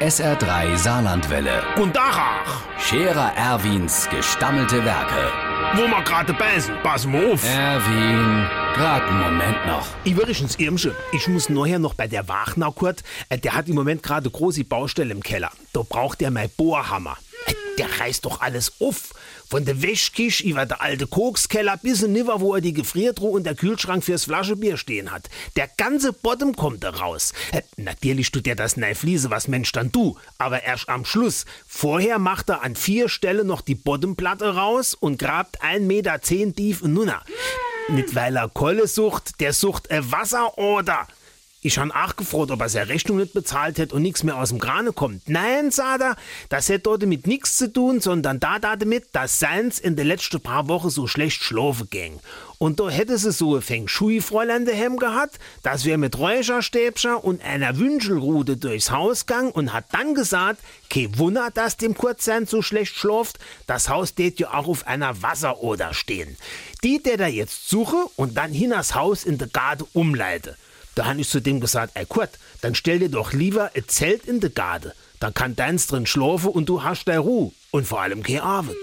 SR3 Saarlandwelle. Und Dachach, Scherer Erwins gestammelte Werke. wo wir gerade beißen, pass mal auf. Erwin, grad einen Moment noch. Ich wirklich ins Irmsche. Ich muss nachher noch bei der Wagner Kurt. Äh, Der hat im Moment gerade große Baustelle im Keller. Da braucht er mein Bohrhammer. Äh, Der reißt doch alles auf. Von der Wäschkisch über der alte Kokskeller bis in Niver, wo er die Gefriertruhe und der Kühlschrank fürs Flaschebier stehen hat. Der ganze Bottom kommt da raus. Äh, Natürlich tut er das nei Fliese, was Mensch dann du. Aber erst am Schluss. Vorher macht er an vier Stellen noch die Bottomplatte raus und grabt ein Meter zehn tief in Nunna. Nicht weil er Kohle sucht, der sucht ein Wasseroder. Ich han auch gefragt, ob er seine Rechnung nicht bezahlt hätte und nichts mehr aus dem Krane kommt. Nein, sagt er, das hätte dort mit nichts zu tun, sondern da damit, dass seins in den letzten paar Wochen so schlecht schlafen ging. Und da hätte sie so ein Feng Shui-Fräulein daheim gehabt, dass wir mit Räucherstäbchen und einer Wünschelrute durchs Haus gang und hat dann gesagt, kein Wunder, dass dem Kurzsein so schlecht schlaft, das Haus tät ja auch auf einer Wasseroder stehen. Die, der da jetzt suche und dann hinaus Haus in der Garde umleite. Da han ich zu dem gesagt, ey Kurt, dann stell dir doch lieber ein Zelt in de Garde. Dann kann deins drin schlafen und du hast deine Ruhe. Und vor allem keine Arbeit.